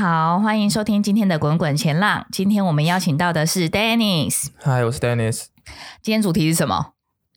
好，欢迎收听今天的滚滚前浪。今天我们邀请到的是 Dennis。嗨，我是 Dennis。今天主题是什么？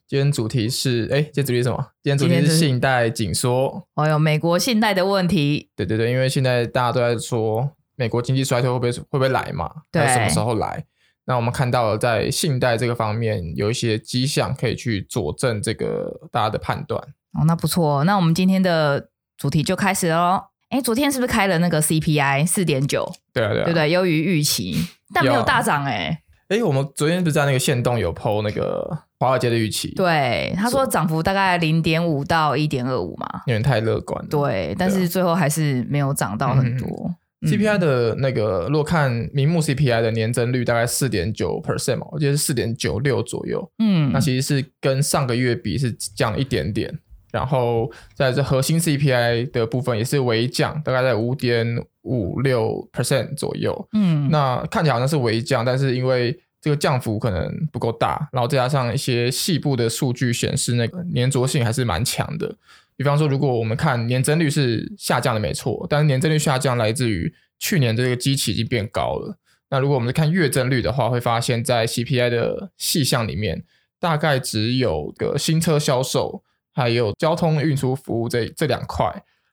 今天主题是，哎，今天主题是什么？今天主题是信贷紧缩。哦哟，美国信贷的问题。对对对，因为现在大家都在说美国经济衰退会不会会不会来嘛？对，什么时候来？那我们看到了在信贷这个方面有一些迹象可以去佐证这个大家的判断。哦，那不错。那我们今天的主题就开始喽。哎，昨天是不是开了那个 CPI 四点九？对啊，对啊，对对，优于预期，但没有大涨哎。哎，我们昨天不是在那个线动有 PO 那个华尔街的预期？对，他说涨幅大概零点五到一点二五嘛，有点太乐观了。对，但是最后还是没有涨到很多。嗯、CPI 的那个，如果看名目 CPI 的年增率大概四点九 percent 嘛，我记得是四点九六左右。嗯，那其实是跟上个月比是降一点点。然后在这核心 CPI 的部分也是微降，大概在五点五六 percent 左右。嗯，那看起来好像是微降，但是因为这个降幅可能不够大，然后再加上一些细部的数据显示，那个粘着性还是蛮强的。比方说，如果我们看年增率是下降的没错，但是年增率下降来自于去年这个基期已经变高了。那如果我们看月增率的话，会发现在 CPI 的细项里面，大概只有个新车销售。还有交通运输服务这这两块，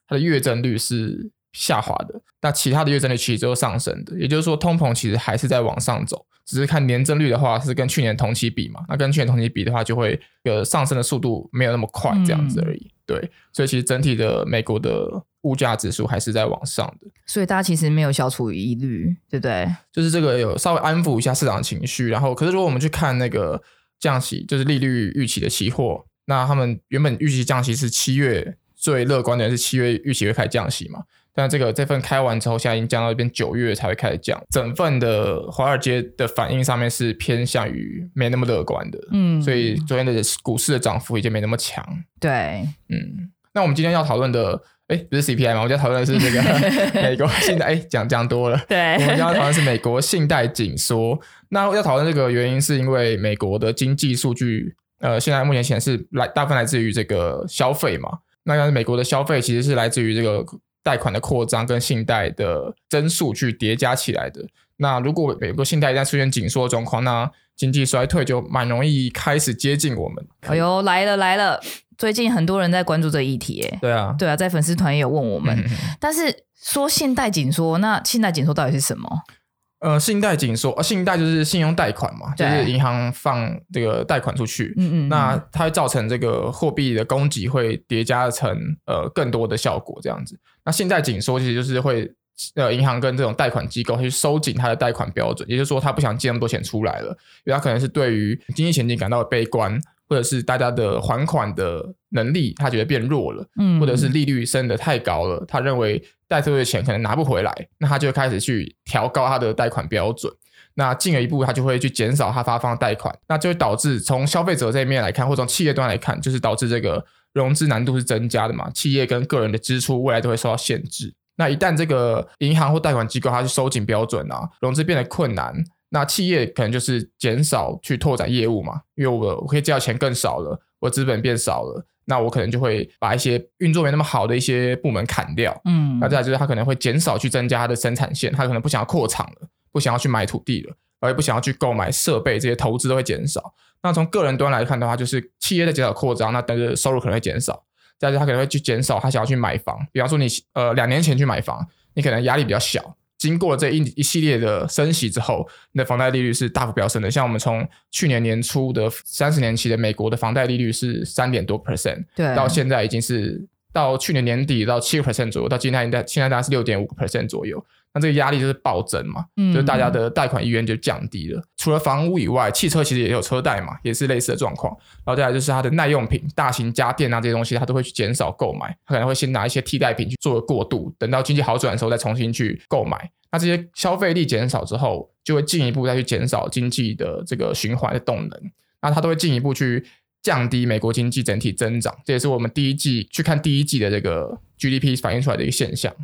它的月增率是下滑的，那其他的月增率其实都是上升的。也就是说，通膨其实还是在往上走，只是看年增率的话是跟去年同期比嘛，那跟去年同期比的话，就会呃上升的速度没有那么快这样子而已。嗯、对，所以其实整体的美国的物价指数还是在往上的。所以大家其实没有消除疑虑，对不对？就是这个有稍微安抚一下市场情绪，然后可是如果我们去看那个降息，就是利率预期的期货。那他们原本预期降息是七月，最乐观的人是七月预期会开始降息嘛？但这个这份开完之后，现在已经降到一边九月才会开始降。整份的华尔街的反应上面是偏向于没那么乐观的，嗯，所以昨天的股市的涨幅已经没那么强。对，嗯，那我们今天要讨论的，哎，不是 CPI 吗？我们要讨论的是这个 美国信贷，哎，讲讲多了。对，我们要讨论的是美国信贷紧缩。那要讨论这个原因，是因为美国的经济数据。呃，现在目前显示来大部分来自于这个消费嘛，那但是美国的消费其实是来自于这个贷款的扩张跟信贷的增速去叠加起来的。那如果美国信贷一旦出现紧缩的状况，那经济衰退就蛮容易开始接近我们。哎呦，来了来了！最近很多人在关注这议题，哎，对啊，对啊，在粉丝团也有问我们，嗯、但是说信贷紧缩，那信贷紧缩到底是什么？呃，信贷紧缩，呃，信贷就是信用贷款嘛，就是银行放这个贷款出去，嗯嗯，那它会造成这个货币的供给会叠加成呃更多的效果这样子。那信贷紧缩其实就是会呃银行跟这种贷款机构去收紧它的贷款标准，也就是说它不想借那么多钱出来了，因为它可能是对于经济前景感到悲观。或者是大家的还款的能力，他觉得变弱了，嗯，或者是利率升得太高了，他认为贷出去的钱可能拿不回来，那他就开始去调高他的贷款标准，那进一步，他就会去减少他发放贷款，那就会导致从消费者这一面来看，或从企业端来看，就是导致这个融资难度是增加的嘛，企业跟个人的支出未来都会受到限制。那一旦这个银行或贷款机构它去收紧标准啊，融资变得困难。那企业可能就是减少去拓展业务嘛，因为我我可以借到钱更少了，我资本变少了，那我可能就会把一些运作没那么好的一些部门砍掉。嗯，那再来就是他可能会减少去增加他的生产线，他可能不想要扩厂了，不想要去买土地了，而不想要去购买设备，这些投资都会减少。那从个人端来看的话，就是企业在减少扩张，那但是收入可能会减少。再来他可能会去减少他想要去买房，比方说你呃两年前去买房，你可能压力比较小。经过这一一系列的升息之后，那房贷利率是大幅飙升的。像我们从去年年初的三十年期的美国的房贷利率是三点多 percent，对，到现在已经是到去年年底到七个 percent 左右，到今天应该现在大概是六点五个 percent 左右。那这个压力就是暴增嘛，嗯，就是大家的贷款意愿就降低了。除了房屋以外，汽车其实也有车贷嘛，也是类似的状况。然后再来就是它的耐用品、大型家电啊这些东西，它都会去减少购买，它可能会先拿一些替代品去做个过渡，等到经济好转的时候再重新去购买。那这些消费力减少之后，就会进一步再去减少经济的这个循环的动能。那它都会进一步去降低美国经济整体增长。这也是我们第一季去看第一季的这个 GDP 反映出来的一个现象。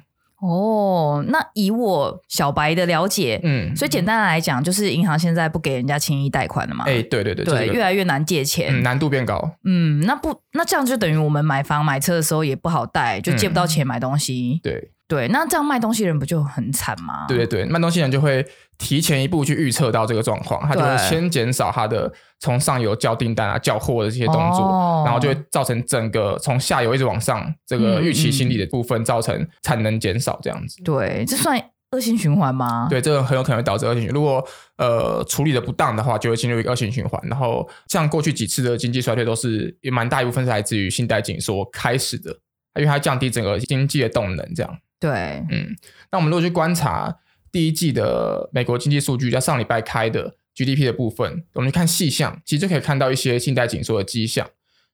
哦，那以我小白的了解，嗯，所以简单来讲，就是银行现在不给人家轻易贷款了嘛？哎，对对对，对，越来越难借钱，嗯，难度变高。嗯，那不，那这样就等于我们买房买车的时候也不好贷，就借不到钱买东西。嗯，对。对，那这样卖东西人不就很惨吗？对对对，卖东西人就会提前一步去预测到这个状况，他就会先减少他的从上游叫订单啊、叫货的这些动作，哦、然后就会造成整个从下游一直往上这个预期心理的部分造成产能减少这样子。对，这算恶性循环吗？对，这个很有可能会导致恶性循环。如果呃处理的不当的话，就会进入一个恶性循环。然后像过去几次的经济衰退都是也蛮大一部分是来自于信贷紧缩开始的，因为它降低整个经济的动能这样。对，嗯，那我们如果去观察第一季的美国经济数据，在上礼拜开的 GDP 的部分，我们去看细项，其实就可以看到一些信贷紧缩的迹象。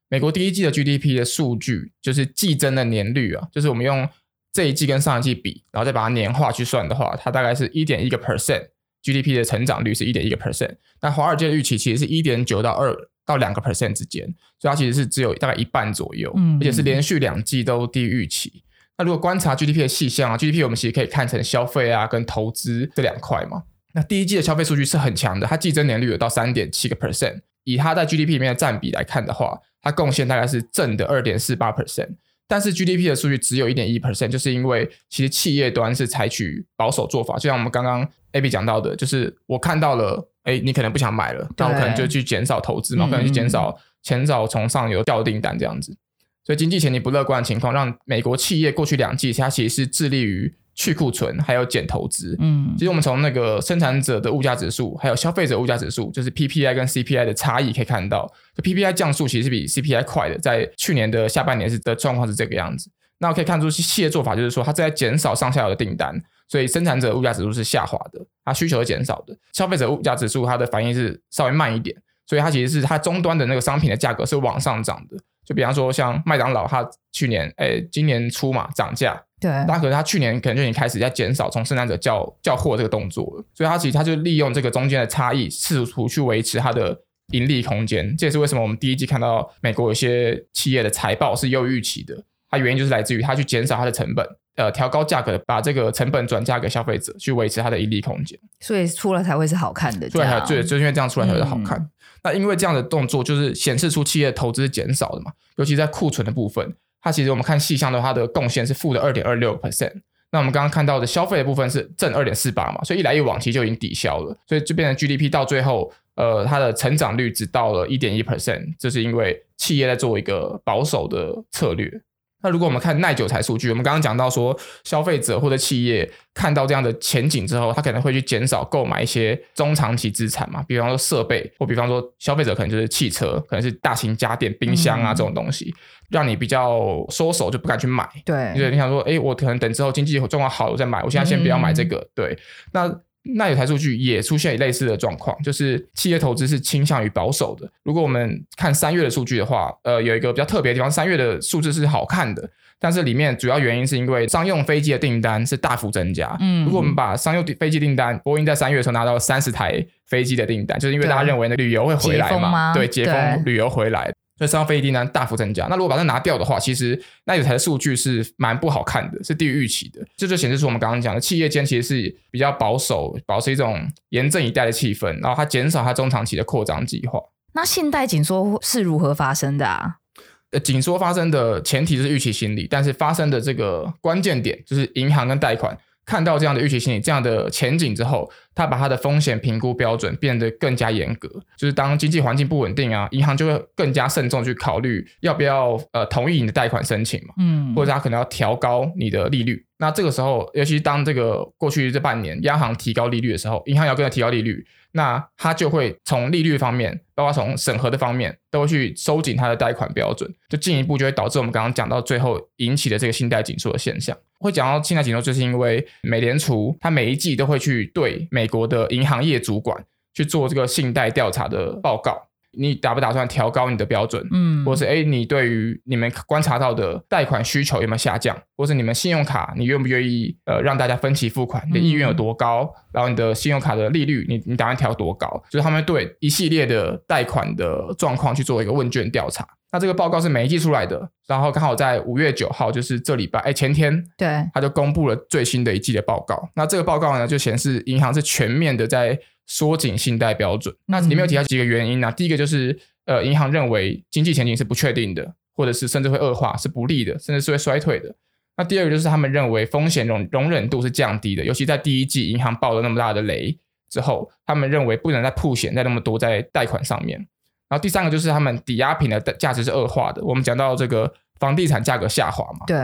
美国第一季的 GDP 的数据，就是季增的年率啊，就是我们用这一季跟上一季比，然后再把它年化去算的话，它大概是一点一个 percent，GDP 的成长率是一点一个 percent。那华尔街的预期其实是一点九到二到两个 percent 之间，所以它其实是只有大概一半左右，嗯，而且是连续两季都低于预期。那如果观察 GDP 的细项啊，GDP 我们其实可以看成消费啊跟投资这两块嘛。那第一季的消费数据是很强的，它季增年率有到三点七个 percent，以它在 GDP 里面的占比来看的话，它贡献大概是正的二点四八 percent。但是 GDP 的数据只有一点一 percent，就是因为其实企业端是采取保守做法，就像我们刚刚 Abby 讲到的，就是我看到了，哎，你可能不想买了，那我可能就去减少投资嘛，可能去减少减少从上游调订单这样子。所以经济前景不乐观的情况，让美国企业过去两季它其实是致力于去库存，还有减投资。嗯，其实我们从那个生产者的物价指数，还有消费者物价指数，就是 PPI 跟 CPI 的差异，可以看到，就 PPI 降速其实是比 CPI 快的，在去年的下半年是的状况是这个样子。那我可以看出企业做法就是说，它在减少上下游的订单，所以生产者物价指数是下滑的，它需求是减少的。消费者物价指数它的反应是稍微慢一点，所以它其实是它终端的那个商品的价格是往上涨的。就比方说，像麦当劳，它去年诶、欸，今年初嘛涨价，对，那可是它去年可能就已经开始在减少从生产者叫叫货这个动作了，所以它其实它就利用这个中间的差异，试图去维持它的盈利空间。这也是为什么我们第一季看到美国有些企业的财报是优于预期的，它原因就是来自于它去减少它的成本，呃，调高价格，把这个成本转嫁给消费者，去维持它的盈利空间。所以出来才会是好看的，对，对，就是因为这样出来才会是好看。嗯那因为这样的动作，就是显示出企业投资减少的嘛，尤其在库存的部分，它其实我们看细项的话，它的贡献是负的二点二六 percent。那我们刚刚看到的消费的部分是正二点四八嘛，所以一来一往其实就已经抵消了，所以就变成 GDP 到最后，呃，它的成长率只到了一点一 percent，这是因为企业在做一个保守的策略。那如果我们看耐久财数据，我们刚刚讲到说，消费者或者企业看到这样的前景之后，他可能会去减少购买一些中长期资产嘛，比方说设备，或比方说消费者可能就是汽车，可能是大型家电、冰箱啊这种东西，嗯、让你比较缩手，就不敢去买。对，就是你想说，哎，我可能等之后经济状况好了我再买，我现在先不要买这个。嗯、对，那。那有台数据也出现类似的状况，就是企业投资是倾向于保守的。如果我们看三月的数据的话，呃，有一个比较特别的地方，三月的数字是好看的，但是里面主要原因是因为商用飞机的订单是大幅增加。嗯，如果我们把商用飞机订单，波音在三月的时候拿到三十台飞机的订单，就是因为大家认为那旅游会回来嘛，对，解封旅游回来。所以商业飞订单大幅增加。那如果把它拿掉的话，其实那有台的数据是蛮不好看的，是低于预期的。这就显示出我们刚刚讲的企业间其实是比较保守，保持一种严阵以待的气氛，然后它减少它中长期的扩张计划。那信贷紧缩是如何发生的啊？呃，紧缩发生的前提是预期心理，但是发生的这个关键点就是银行跟贷款。看到这样的预期心理、这样的前景之后，他把他的风险评估标准变得更加严格。就是当经济环境不稳定啊，银行就会更加慎重去考虑要不要呃同意你的贷款申请嘛，嗯，或者他可能要调高你的利率。那这个时候，尤其当这个过去这半年央行提高利率的时候，银行要跟着提高利率，那他就会从利率方面，包括从审核的方面，都会去收紧他的贷款标准，就进一步就会导致我们刚刚讲到最后引起的这个信贷紧缩的现象。会讲到信贷紧缩，就是因为美联储它每一季都会去对美国的银行业主管去做这个信贷调查的报告。你打不打算调高你的标准？嗯，或是哎，你对于你们观察到的贷款需求有没有下降？或是你们信用卡，你愿不愿意呃让大家分期付款？你的意愿有多高？嗯、然后你的信用卡的利率，你你打算调多高？就是他们对一系列的贷款的状况去做一个问卷调查。那这个报告是每一季出来的，然后刚好在五月九号，就是这礼拜哎前天，对，他就公布了最新的一季的报告。那这个报告呢，就显示银行是全面的在。缩紧信贷标准，那里面有提到几个原因呢、啊？第一个就是，呃，银行认为经济前景是不确定的，或者是甚至会恶化，是不利的，甚至是会衰退的。那第二个就是他们认为风险容容忍度是降低的，尤其在第一季银行爆了那么大的雷之后，他们认为不能再铺险再那么多在贷款上面。然后第三个就是他们抵押品的价值是恶化的。我们讲到这个。房地产价格下滑嘛？对，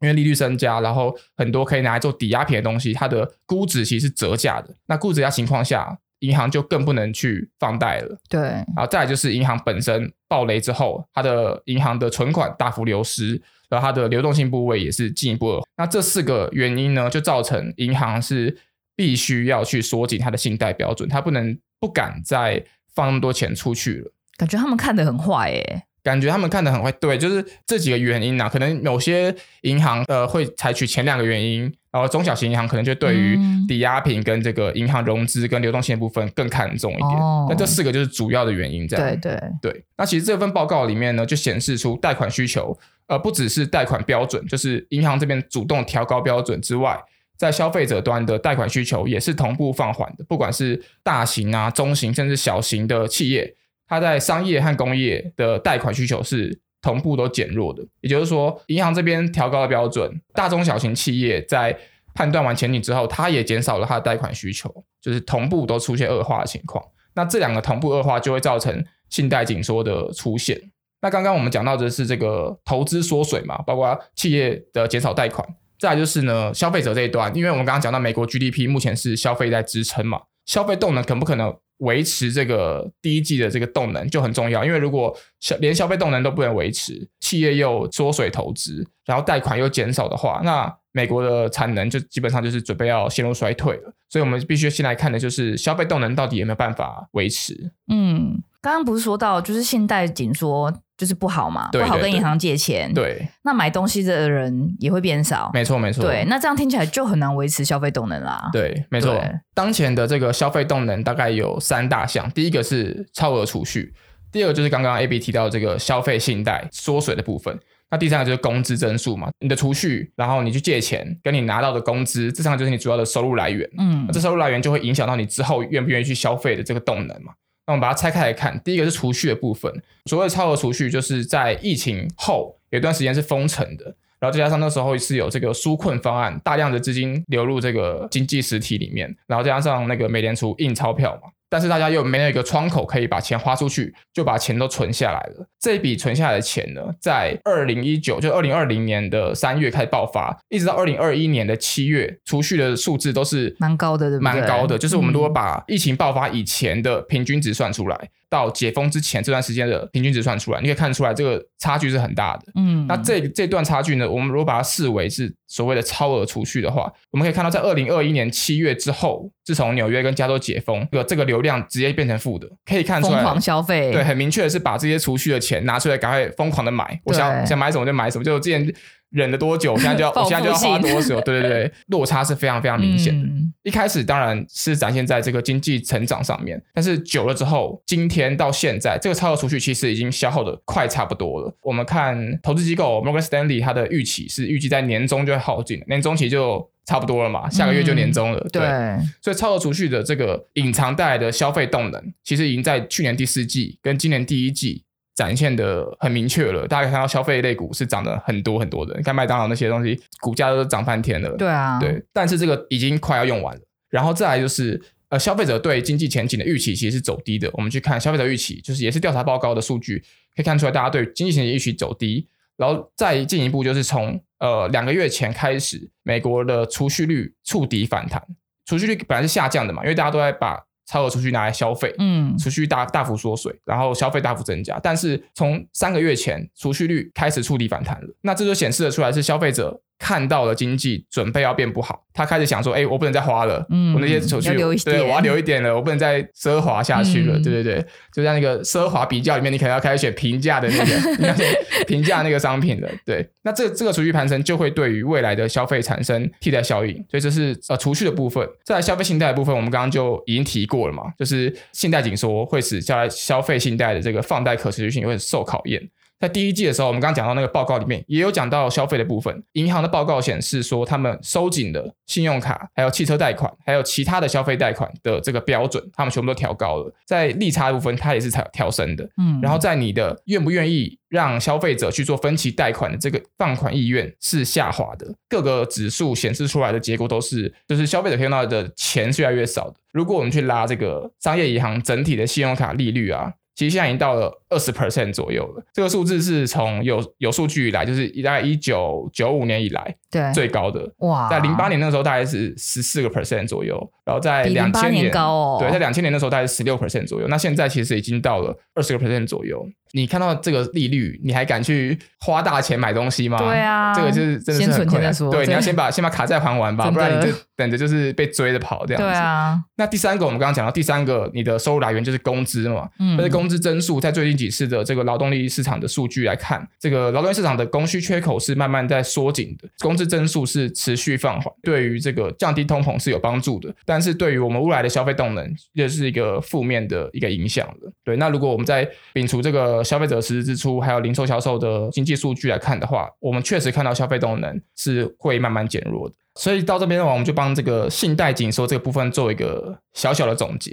因为利率增加，然后很多可以拿来做抵押品的东西，它的估值其实是折价的。那估值价情况下，银行就更不能去放贷了。对，然后再来就是银行本身暴雷之后，它的银行的存款大幅流失，然后它的流动性部位也是进一步恶化。那这四个原因呢，就造成银行是必须要去缩紧它的信贷标准，它不能不敢再放那么多钱出去了。感觉他们看得很坏耶。感觉他们看的很会，对，就是这几个原因啊，可能某些银行呃会采取前两个原因，然后中小型银行可能就对于抵押品跟这个银行融资跟流动性的部分更看重一点。那、哦、这四个就是主要的原因，这样。对对对。那其实这份报告里面呢，就显示出贷款需求，呃，不只是贷款标准，就是银行这边主动调高标准之外，在消费者端的贷款需求也是同步放缓的，不管是大型啊、中型甚至小型的企业。它在商业和工业的贷款需求是同步都减弱的，也就是说，银行这边调高了标准，大中小型企业在判断完前景之后，它也减少了它的贷款需求，就是同步都出现恶化的情况。那这两个同步恶化就会造成信贷紧缩的出现。那刚刚我们讲到的是这个投资缩水嘛，包括企业的减少贷款，再来就是呢，消费者这一端，因为我们刚刚讲到美国 GDP 目前是消费在支撑嘛，消费动能可不可能？维持这个第一季的这个动能就很重要，因为如果消连消费动能都不能维持，企业又缩水投资，然后贷款又减少的话，那美国的产能就基本上就是准备要陷入衰退了。所以，我们必须先来看的就是消费动能到底有没有办法维持。嗯，刚刚不是说到就是信贷紧缩。就是不好嘛，对对对，不好跟银行借钱。对，那买东西的人也会变少。没错，没错。对，那这样听起来就很难维持消费动能啦。对，没错。当前的这个消费动能大概有三大项，第一个是超额储蓄，第二个就是刚刚 AB 提到的这个消费信贷缩水的部分，那第三个就是工资增速嘛，你的储蓄，然后你去借钱，跟你拿到的工资，这三个就是你主要的收入来源。嗯，这收入来源就会影响到你之后愿不愿意去消费的这个动能嘛。那我们把它拆开来看，第一个是储蓄的部分。所谓的超额储蓄，就是在疫情后有一段时间是封城的，然后再加上那时候是有这个纾困方案，大量的资金流入这个经济实体里面，然后再加上那个美联储印钞票嘛。但是大家又没有一个窗口可以把钱花出去，就把钱都存下来了。这一笔存下来的钱呢，在二零一九就二零二零年的三月开始爆发，一直到二零二一年的七月，储蓄的数字都是蛮高的，对？蛮高的，就是我们如果把疫情爆发以前的平均值算出来。嗯到解封之前这段时间的平均值算出来，你可以看出来这个差距是很大的。嗯，那这这段差距呢，我们如果把它视为是所谓的超额储蓄的话，我们可以看到在二零二一年七月之后，自从纽约跟加州解封，这个这个流量直接变成负的，可以看出来疯狂消费。对，很明确的是把这些储蓄的钱拿出来，赶快疯狂的买，我想想买什么就买什么，就我之前。忍了多久？我现在就要，我现在就要花多久？对对对，落差是非常非常明显的。嗯、一开始当然是展现在这个经济成长上面，但是久了之后，今天到现在，这个超额储蓄其实已经消耗的快差不多了。我们看投资机构 Morgan Stanley 它的预期是预计在年终就会耗尽，年终期就差不多了嘛，下个月就年终了。嗯、对，对，所以超额储蓄的这个隐藏带来的消费动能，其实已经在去年第四季跟今年第一季。展现的很明确了，大家可以看到消费类股是涨了很多很多的。你看麦当劳那些东西，股价都涨翻天了。对啊，对。但是这个已经快要用完了。然后再来就是，呃，消费者对经济前景的预期其实是走低的。我们去看消费者预期，就是也是调查报告的数据，可以看出来大家对经济前景预期走低。然后再进一步就是从呃两个月前开始，美国的储蓄率触底反弹，储蓄率本来是下降的嘛，因为大家都在把超额储蓄拿来消费，嗯，储蓄大大幅缩水，然后消费大幅增加，但是从三个月前储蓄率开始触底反弹了，那这就显示了出来是消费者。看到了经济准备要变不好，他开始想说：“哎、欸，我不能再花了，嗯，我那些储蓄，对，我要留一点了，我不能再奢华下去了。嗯”对对对，就在那个奢华比较里面，你可能要开始选平价的那个，你要选平价那个商品了。对，那这这个储蓄盘撑就会对于未来的消费产生替代效应，所以这是呃储蓄的部分。在消费信贷的部分，我们刚刚就已经提过了嘛，就是信贷紧缩会使将来消费信贷的这个放贷可持续性也会受考验。在第一季的时候，我们刚刚讲到那个报告里面也有讲到消费的部分。银行的报告显示说，他们收紧的信用卡、还有汽车贷款、还有其他的消费贷款的这个标准，他们全部都调高了。在利差的部分，它也是调调升的。嗯，然后在你的愿不愿意让消费者去做分期贷款的这个放款意愿是下滑的。各个指数显示出来的结果都是，就是消费者用到的钱是越来越少的。如果我们去拉这个商业银行整体的信用卡利率啊。其实现在已经到了二十 percent 左右了，这个数字是从有有数据以来，就是大概一九九五年以来对。最高的。哇，在零八年那个时候大概是十四个 percent 左右，然后在两千年，年高哦，对，在两千年那时候大概是十六 percent 左右，那现在其实已经到了二十个 percent 左右。你看到这个利率，你还敢去花大钱买东西吗？对啊，这个就是真的是很困难。对，对，你要先把先把卡债还完吧，不然你就等着就是被追着跑这样子。对啊。那第三个，我们刚刚讲到第三个，你的收入来源就是工资嘛。嗯。但是工资增速在最近几次的这个劳动力市场的数据来看，这个劳动力市场的供需缺口是慢慢在缩紧的，工资增速是持续放缓，对于这个降低通膨是有帮助的。但是对于我们未来的消费动能，也是一个负面的一个影响的。对。那如果我们在摒除这个消费者实质支出，还有零售销售的经济数据来看的话，我们确实看到消费动能是会慢慢减弱的。所以到这边的话，我们就帮这个信贷紧缩这个部分做一个小小的总结，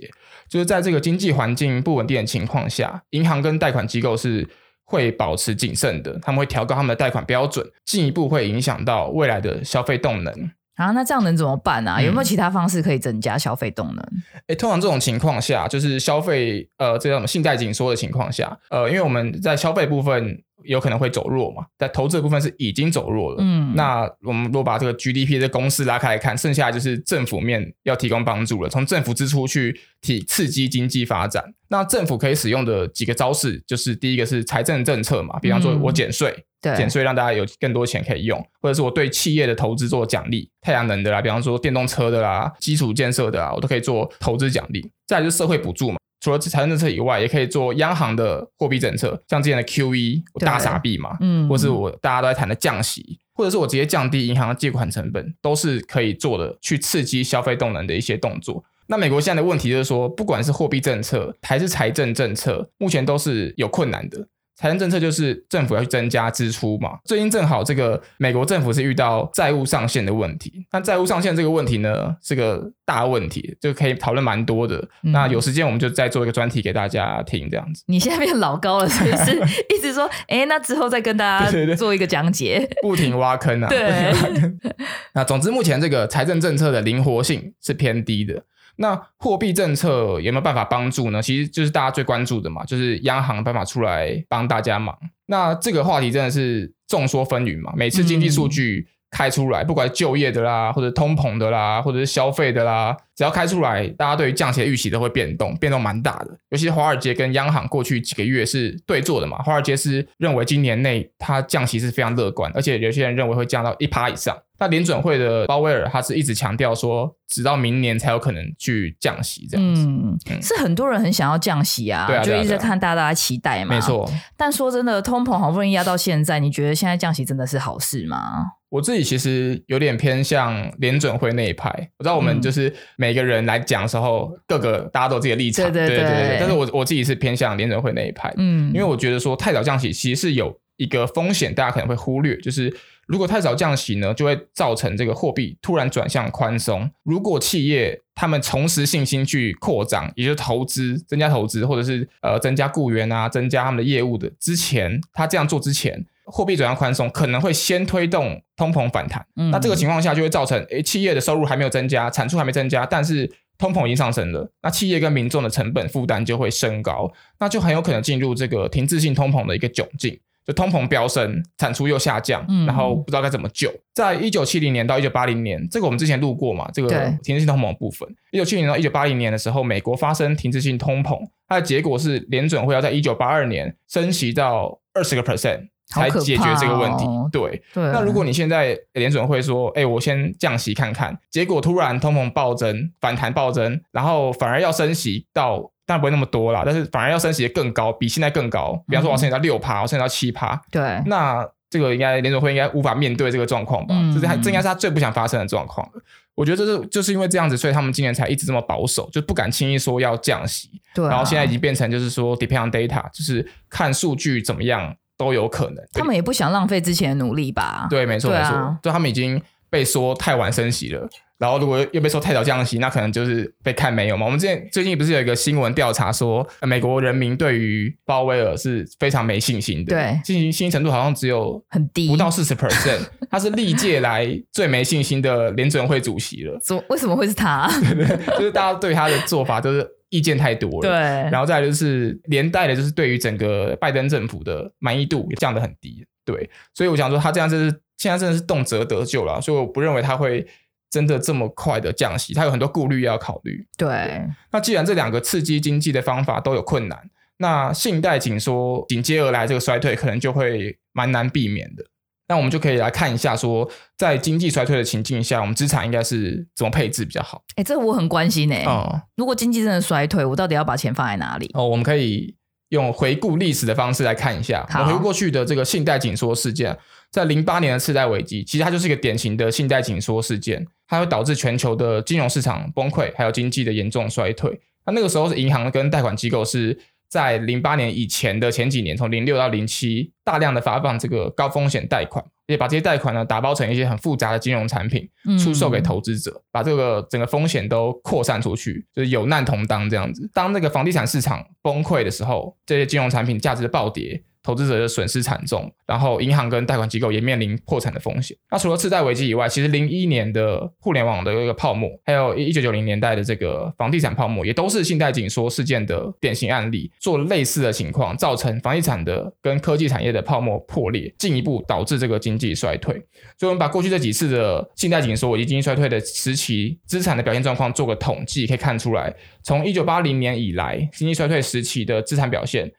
就是在这个经济环境不稳定的情况下，银行跟贷款机构是会保持谨慎的，他们会调高他们的贷款标准，进一步会影响到未来的消费动能。啊，那这样能怎么办啊？有没有其他方式可以增加消费动能？诶，通常这种情况下，就是消费呃，这种信贷紧缩的情况下，呃，因为我们在消费部分。有可能会走弱嘛，在投资的部分是已经走弱了。嗯，那我们如果把这个 GDP 的公式拉开来看，剩下就是政府面要提供帮助了，从政府支出去提刺激经济发展。那政府可以使用的几个招式，就是第一个是财政政策嘛，比方说我减税，对，减税让大家有更多钱可以用，或者是我对企业的投资做奖励，太阳能的啦，比方说电动车的啦，基础建设的啦，我都可以做投资奖励。再来就是社会补助嘛。除了财政政策以外，也可以做央行的货币政策，像之前的 QE 大傻币嘛，嗯，或是我大家都在谈的降息，或者是我直接降低银行的借款成本，都是可以做的，去刺激消费动能的一些动作。那美国现在的问题就是说，不管是货币政策还是财政政策，目前都是有困难的。财政政策就是政府要去增加支出嘛。最近正好这个美国政府是遇到债务上限的问题。那债务上限这个问题呢，是个大问题，就可以讨论蛮多的。嗯、那有时间我们就再做一个专题给大家听，这样子。你现在变老高了，是不是？一直说，哎、欸，那之后再跟大家做一个讲解，不停挖坑啊。对。那总之，目前这个财政政策的灵活性是偏低的。那货币政策有没有办法帮助呢？其实就是大家最关注的嘛，就是央行办法出来帮大家忙。那这个话题真的是众说纷纭嘛。每次经济数据开出来，不管就业的啦，或者通膨的啦，或者是消费的啦，只要开出来，大家对于降息的预期都会变动，变动蛮大的。尤其是华尔街跟央行过去几个月是对坐的嘛，华尔街是认为今年内它降息是非常乐观，而且有些人认为会降到一趴以上。那联准会的鲍威尔他是一直强调说，直到明年才有可能去降息这样子。嗯，嗯是很多人很想要降息啊，就一直看大家期待嘛。没错。但说真的，通膨好不容易压到现在，你觉得现在降息真的是好事吗？我自己其实有点偏向联准会那一派。我知道我们就是每个人来讲的时候，嗯、各个大家都有自己的立场，对对对对对。但是我我自己是偏向联准会那一派，嗯，因为我觉得说太早降息其实是有一个风险，大家可能会忽略，就是。如果太早降息呢，就会造成这个货币突然转向宽松。如果企业他们重拾信心去扩张，也就是投资、增加投资，或者是呃增加雇员啊，增加他们的业务的之前，他这样做之前，货币转向宽松可能会先推动通膨反弹。嗯。那这个情况下就会造成，诶，企业的收入还没有增加，产出还没增加，但是通膨已经上升了，那企业跟民众的成本负担就会升高，那就很有可能进入这个停滞性通膨的一个窘境。就通膨飙升，产出又下降，嗯、然后不知道该怎么救。在一九七零年到一九八零年，这个我们之前录过嘛，这个停滞性通膨的部分。一九七零到一九八零年的时候，美国发生停滞性通膨，它的结果是联准会要在一九八二年升息到二十个 percent 才解决这个问题。哦、对，对那如果你现在联准会说，哎，我先降息看看，结果突然通膨暴增，反弹暴增，然后反而要升息到。当然不会那么多啦，但是反而要升息的更高，比现在更高。比方说，我要升息到六趴，我升息到七趴。对，那这个应该联总会应该无法面对这个状况吧？嗯、这是他这应该是他最不想发生的状况。我觉得这是就是因为这样子，所以他们今年才一直这么保守，就不敢轻易说要降息。对、啊，然后现在已经变成就是说 depend on data，就是看数据怎么样都有可能。他们也不想浪费之前的努力吧？对，没错、啊、没错，就他们已经被说太晚升息了。然后，如果又被说太早降息，那可能就是被看没有嘛。我们之前最近不是有一个新闻调查说，美国人民对于鲍威尔是非常没信心的，对，信心信心程度好像只有很低，不到四十 percent。他是历届来最没信心的联准会主席了。怎么为什么会是他？对对，就是大家对他的做法都是意见太多了。对，然后再来就是连带的，就是对于整个拜登政府的满意度也降得很低。对，所以我想说，他这样就是现在真的是动辄得咎了，所以我不认为他会。真的这么快的降息，它有很多顾虑要考虑。对，那既然这两个刺激经济的方法都有困难，那信贷紧缩紧接而来这个衰退可能就会蛮难避免的。那我们就可以来看一下说，说在经济衰退的情境下，我们资产应该是怎么配置比较好？哎，这个我很关心哎。哦，如果经济真的衰退，我到底要把钱放在哪里？哦，我们可以用回顾历史的方式来看一下，我回顾过去的这个信贷紧缩事件。在零八年的次贷危机，其实它就是一个典型的信贷紧缩事件，它会导致全球的金融市场崩溃，还有经济的严重衰退。那那个时候是银行跟贷款机构是在零八年以前的前几年，从零六到零七，大量的发放这个高风险贷款，也把这些贷款呢打包成一些很复杂的金融产品，出售给投资者，把这个整个风险都扩散出去，就是有难同当这样子。当那个房地产市场崩溃的时候，这些金融产品价值的暴跌。投资者的损失惨重，然后银行跟贷款机构也面临破产的风险。那除了次贷危机以外，其实零一年的互联网的一个泡沫，还有一一九九零年代的这个房地产泡沫，也都是信贷紧缩事件的典型案例。做类似的情况，造成房地产的跟科技产业的泡沫破裂，进一步导致这个经济衰退。所以，我们把过去这几次的信贷紧缩以及经济衰退的时期资产的表现状况做个统计，可以看出来，从一九八零年以来，经济衰退时期的资产表现。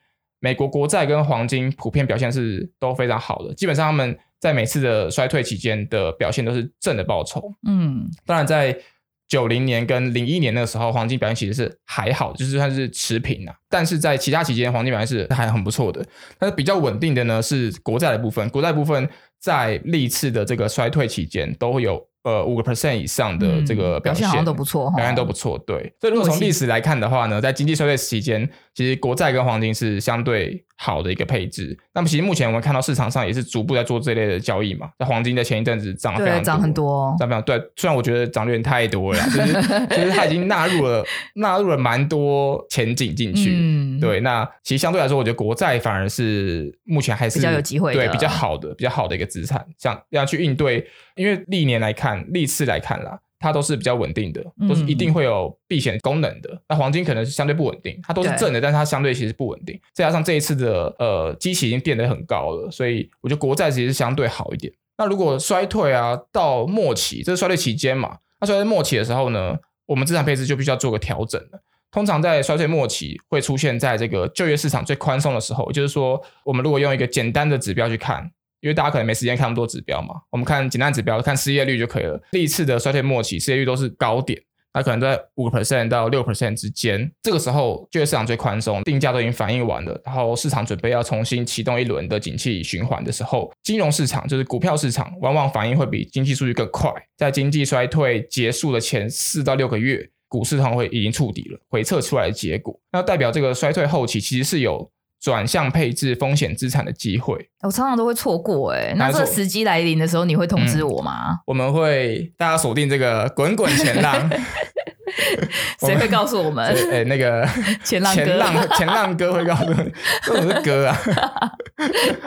美国国债跟黄金普遍表现是都非常好的，基本上他们在每次的衰退期间的表现都是正的报酬。嗯，当然在九零年跟零一年那个时候，黄金表现其实是还好，就是算是持平啊。但是在其他期间，黄金表现是还很不错的。但是比较稳定的呢是国债的部分，国债部分在历次的这个衰退期间都会有。呃，五个 percent 以上的这个表现，嗯、表现好像都不错，表现都不错。对，所以如果从历史来看的话呢，在经济衰退期间，其实国债跟黄金是相对好的一个配置。那么，其实目前我们看到市场上也是逐步在做这类的交易嘛。那黄金在前一阵子涨了非常多，涨很多，涨非常对。虽然我觉得涨的有点太多了，就是 其实它已经纳入了纳入了蛮多前景进去。嗯，对。那其实相对来说，我觉得国债反而是目前还是比较有机会，对比较好的、比较好的一个资产，像要去应对。因为历年来看，历次来看啦，它都是比较稳定的，都是一定会有避险功能的。嗯、那黄金可能是相对不稳定，它都是正的，但是它相对其实不稳定。再加上这一次的呃基期已经变得很高了，所以我觉得国债其实是相对好一点。那如果衰退啊到末期，这是衰退期间嘛，那衰退末期的时候呢，我们资产配置就必须要做个调整了。通常在衰退末期会出现在这个就业市场最宽松的时候，也就是说，我们如果用一个简单的指标去看。因为大家可能没时间看那么多指标嘛，我们看简单指标，看失业率就可以了。历次的衰退末期，失业率都是高点，它可能在五个 percent 到六 percent 之间。这个时候就业市场最宽松，定价都已经反映完了，然后市场准备要重新启动一轮的景气循环的时候，金融市场就是股票市场，往往反应会比经济数据更快。在经济衰退结束的前四到六个月，股市通常会已经触底了，回测出来的结果，那代表这个衰退后期其实是有。转向配置风险资产的机会，我常常都会错过哎、欸。那这个时机来临的时候，你会通知我吗？嗯、我们会大家锁定这个滚滚前浪。谁会告诉我们？哎、欸，那个 前浪前浪前浪哥会告诉你，这种是哥啊。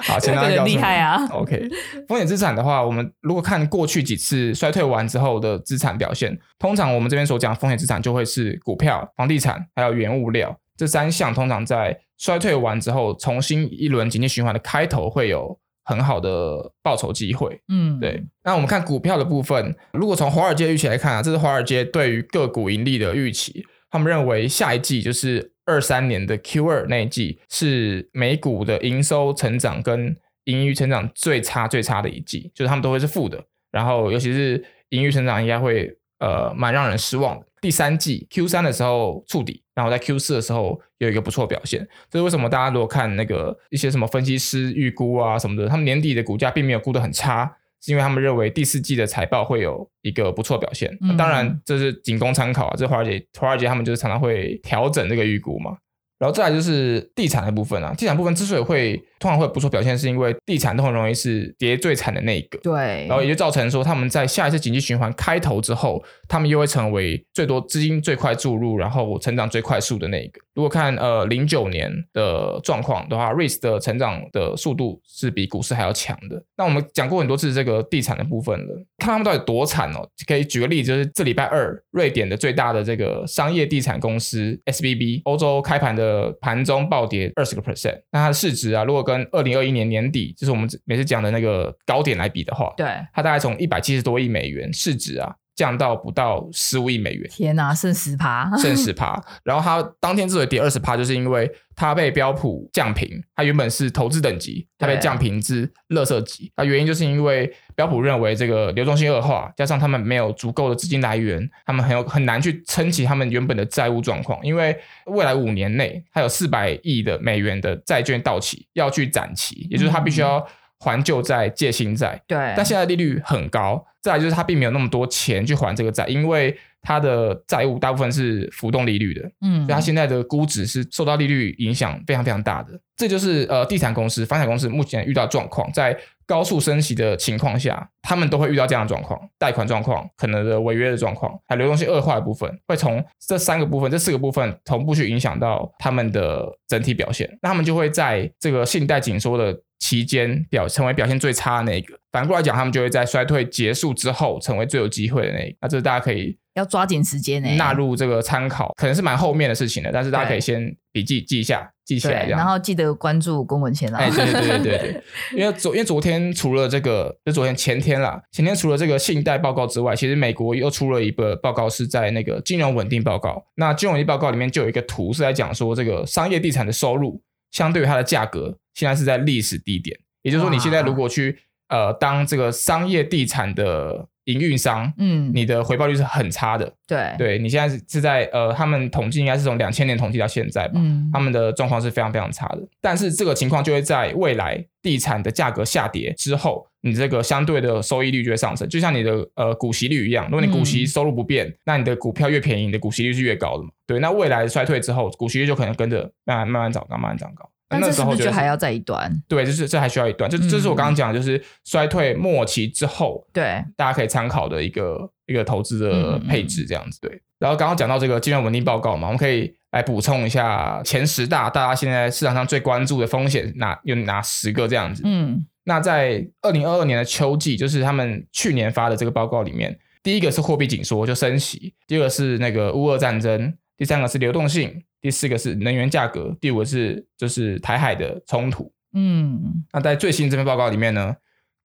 好，前浪哥厉害啊。OK，风险资产的话，我们如果看过去几次衰退完之后的资产表现，通常我们这边所讲的风险资产就会是股票、房地产还有原物料。这三项通常在衰退完之后，重新一轮经济循环的开头会有很好的报酬机会。嗯，对。那我们看股票的部分，如果从华尔街预期来看啊，这是华尔街对于个股盈利的预期。他们认为下一季就是二三年的 Q 二那一季是美股的营收成长跟盈余成长最差最差的一季，就是他们都会是负的。然后尤其是盈余成长应该会呃蛮让人失望的。第三季 Q 三的时候触底，然后在 Q 四的时候有一个不错表现。这是为什么？大家如果看那个一些什么分析师预估啊什么的，他们年底的股价并没有估得很差，是因为他们认为第四季的财报会有一个不错表现。嗯、当然，这是仅供参考啊。这华尔街，华尔街他们就是常常会调整这个预估嘛。然后再来就是地产的部分啊，地产部分之所以会通常会有不错表现，是因为地产都很容易是跌最惨的那一个。对。然后也就造成说，他们在下一次经济循环开头之后，他们又会成为最多资金最快注入，然后成长最快速的那一个。如果看呃零九年的状况的话，REITs 的成长的速度是比股市还要强的。那我们讲过很多次这个地产的部分了，看他们到底多惨哦。可以举个例子，就是这礼拜二，瑞典的最大的这个商业地产公司 SBB，欧洲开盘的盘中暴跌二十个 percent。那它的市值啊，如果跟二零二一年年底，就是我们每次讲的那个高点来比的话，对，它大概从一百七十多亿美元市值啊。降到不到十五亿美元，天哪，剩十趴，剩十趴。然后它当天之所以跌二十趴，就是因为它被标普降评，它原本是投资等级，它被降评至垃圾级。那原因就是因为标普认为这个流动性恶化，加上他们没有足够的资金来源，他们很有很难去撑起他们原本的债务状况。因为未来五年内，还有四百亿的美元的债券到期要去展期，也就是他必须要还旧债借新债。对，但现在利率很高。再来就是他并没有那么多钱去还这个债，因为他的债务大部分是浮动利率的，嗯，所以他现在的估值是受到利率影响非常非常大的。这就是呃地产公司、房产公司目前遇到状况，在高速升息的情况下，他们都会遇到这样的状况，贷款状况、可能的违约的状况，还有流动性恶化的部分，会从这三个部分、这四个部分同步去影响到他们的整体表现，那他们就会在这个信贷紧缩的期间表成为表现最差的那一个，反过来讲，他们就会在衰退结束之后成为最有机会的那一个。那这大家可以要抓紧时间呢，纳入这个参考，可能是蛮后面的事情了，但是大家可以先笔记记一下，记起来这样。然后记得关注公文前啊。哎，对对对对对，因为昨因为昨天除了这个，就昨天前天啦，前天除了这个信贷报告之外，其实美国又出了一个报告，是在那个金融稳定报告。那金融稳定报告里面就有一个图是在讲说，这个商业地产的收入相对于它的价格，现在是在历史低点。也就是说，你现在如果去呃当这个商业地产的营运商，嗯，你的回报率是很差的。对，对你现在是是在呃，他们统计应该是从两千年统计到现在吧，嗯，他们的状况是非常非常差的。但是这个情况就会在未来地产的价格下跌之后，你这个相对的收益率就会上升，就像你的呃股息率一样。如果你股息收入不变，嗯，那你的股票越便宜，你的股息率是越高的嘛。对，那未来衰退之后，股息率就可能跟着慢慢慢慢涨高，慢慢涨高。但这是不是就还要再一段？对，就是这还需要一段。就这是我刚刚讲的，就是衰退末期之后，对，大家可以参考的一个一个投资的配置这样子。对，然后刚刚讲到这个金融稳定报告嘛，我们可以来补充一下前十大大家现在市场上最关注的风险，哪有哪十个这样子？嗯，那在二零二二年的秋季，就是他们去年发的这个报告里面，第一个是货币紧缩，就升息；第二个是那个乌俄战争；第三个是流动性。第四个是能源价格，第五个是就是台海的冲突。嗯，那在最新这篇报告里面呢，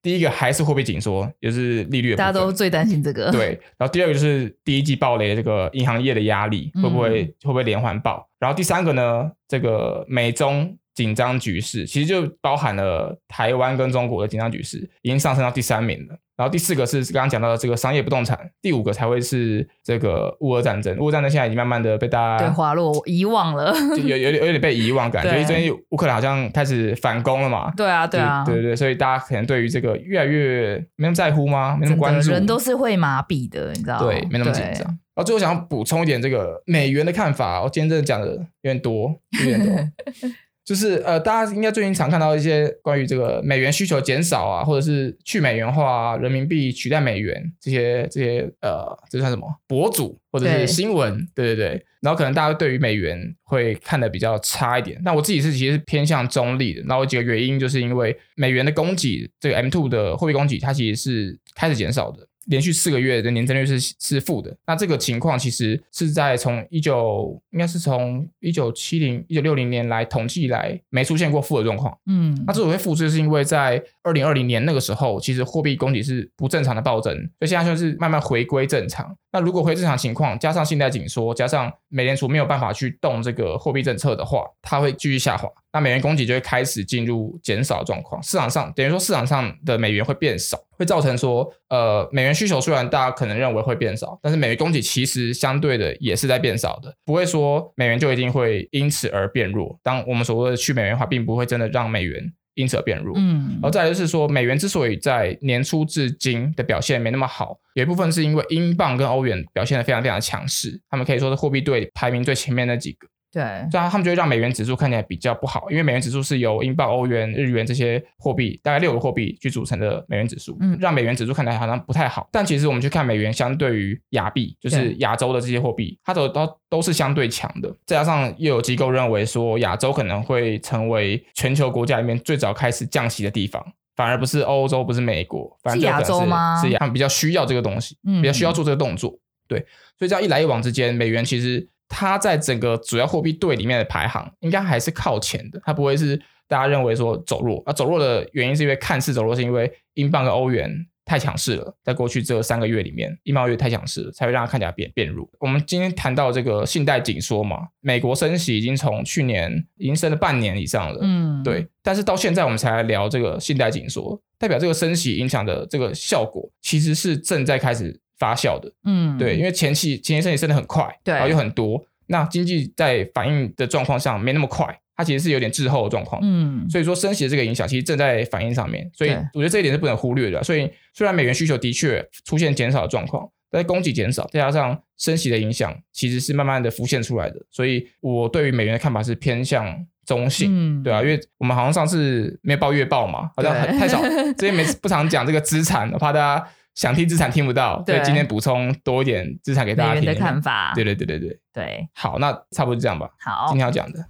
第一个还是货币紧缩，也就是利率，大家都最担心这个。对，然后第二个就是第一季暴雷这个银行业的压力会不会、嗯、会不会连环爆？然后第三个呢，这个美中紧张局势其实就包含了台湾跟中国的紧张局势，已经上升到第三名了。然后第四个是刚刚讲到的这个商业不动产，第五个才会是这个乌俄战争。乌俄战争现在已经慢慢的被大家对滑落遗忘了，就有有点有点被遗忘感觉。因为最近乌克兰好像开始反攻了嘛。对啊，对啊，对对对，所以大家可能对于这个越来越没那么在乎吗？没那么关注，人都是会麻痹的，你知道吗？对，没那么紧张。然后最后想要补充一点这个美元的看法，我今天真的讲的有点多，有点多。就是呃，大家应该最近常看到一些关于这个美元需求减少啊，或者是去美元化啊，人民币取代美元这些这些呃，这算什么博主或者是新闻？对对对。然后可能大家对于美元会看的比较差一点。那我自己是其实是偏向中立的。那我几个原因就是因为美元的供给，这个 M two 的货币供给它其实是开始减少的。连续四个月的年增率是是负的。那这个情况其实是在从一九应该是从一九七零一九六零年来统计以来没出现过负的状况。嗯，那之所以会负，就是因为在二零二零年那个时候，其实货币供给是不正常的暴增，所以现在就是慢慢回归正常。那如果回正常情况，加上信贷紧缩，加上美联储没有办法去动这个货币政策的话，它会继续下滑。那美元供给就会开始进入减少状况，市场上等于说市场上的美元会变少，会造成说，呃，美元需求虽然大家可能认为会变少，但是美元供给其实相对的也是在变少的，不会说美元就一定会因此而变弱。当我们所谓的去美元化，并不会真的让美元因此而变弱。嗯，然后再来就是说，美元之所以在年初至今的表现没那么好，有一部分是因为英镑跟欧元表现的非常非常强势，他们可以说是货币对排名最前面那几个。对，这样他们就会让美元指数看起来比较不好，因为美元指数是由英镑、欧元、日元这些货币，大概六个货币去组成的美元指数，嗯，让美元指数看起来好像不太好。但其实我们去看美元相对于亚币，就是亚洲的这些货币，它都都都是相对强的。再加上又有机构认为说，亚洲可能会成为全球国家里面最早开始降息的地方，反而不是欧洲，不是美国，反正是亚洲吗？是他们比较需要这个东西，嗯，比较需要做这个动作。对，所以这样一来一往之间，美元其实。它在整个主要货币对里面的排行，应该还是靠前的。它不会是大家认为说走弱。啊，走弱的原因是因为看似走弱，是因为英镑跟欧元太强势了。在过去这三个月里面，英镑欧元太强势了，才会让它看起来变变弱。我们今天谈到这个信贷紧缩嘛，美国升息已经从去年已经升了半年以上了。嗯，对。但是到现在我们才来聊这个信贷紧缩，代表这个升息影响的这个效果其实是正在开始。发酵的，嗯，对，因为前期前期升息升的很快，对，然后又很多，那经济在反应的状况上没那么快，它其实是有点滞后的状况，嗯，所以说升息的这个影响其实正在反应上面，所以我觉得这一点是不能忽略的。所以虽然美元需求的确出现减少的状况，但是供给减少，再加上升息的影响，其实是慢慢的浮现出来的。所以我对于美元的看法是偏向中性，嗯，对啊，因为我们好像上次没有报月报嘛，好像很太少，之前每次不常讲这个资产，我怕大家。想听资产听不到，所以今天补充多一点资产给大家听。的看法，对对对对对对。好，那差不多就这样吧。好，今天要讲的。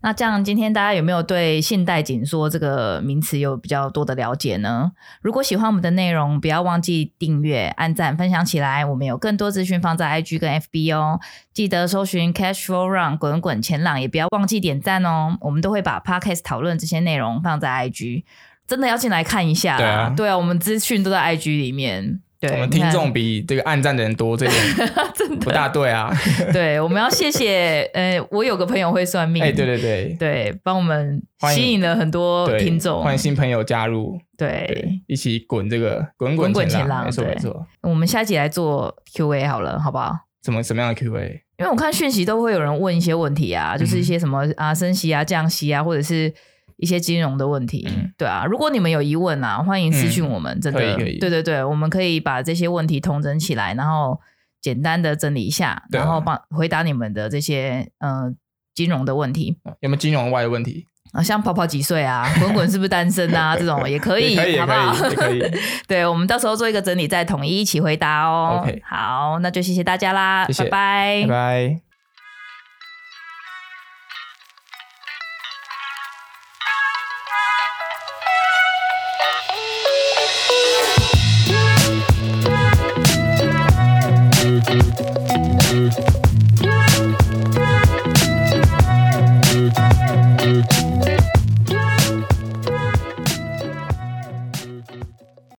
那这样，今天大家有没有对信贷紧缩这个名词有比较多的了解呢？如果喜欢我们的内容，不要忘记订阅、按赞、分享起来。我们有更多资讯放在 IG 跟 FB 哦，记得搜寻 Cash Flow Run 滚滚前浪，也不要忘记点赞哦。我们都会把 Podcast 讨论这些内容放在 IG。真的要进来看一下，对啊，对啊，我们资讯都在 IG 里面。对，我们听众比这个暗赞的人多，这点 不大对啊。对，我们要谢谢，呃，我有个朋友会算命，哎，对对对，对，帮我们吸引了很多听众，欢迎新朋友加入，对，一起滚这个滚滚前浪，没错没错。我们下一集来做 Q&A 好了，好不好？什么什么样的 Q&A？因为我看讯息都会有人问一些问题啊，就是一些什么啊升息啊降息啊，或者是。一些金融的问题，嗯、对啊，如果你们有疑问啊，欢迎私讯我们，嗯、真的，对对对，我们可以把这些问题统整起来，然后简单的整理一下，然后帮回答你们的这些呃金融的问题。有没有金融外的问题啊？像泡泡几岁啊？滚滚是不是单身啊？这种 也可以，好不好？可以，可以 对，我们到时候做一个整理，再统一一起回答哦。OK，好，那就谢谢大家啦，谢谢拜拜，拜拜。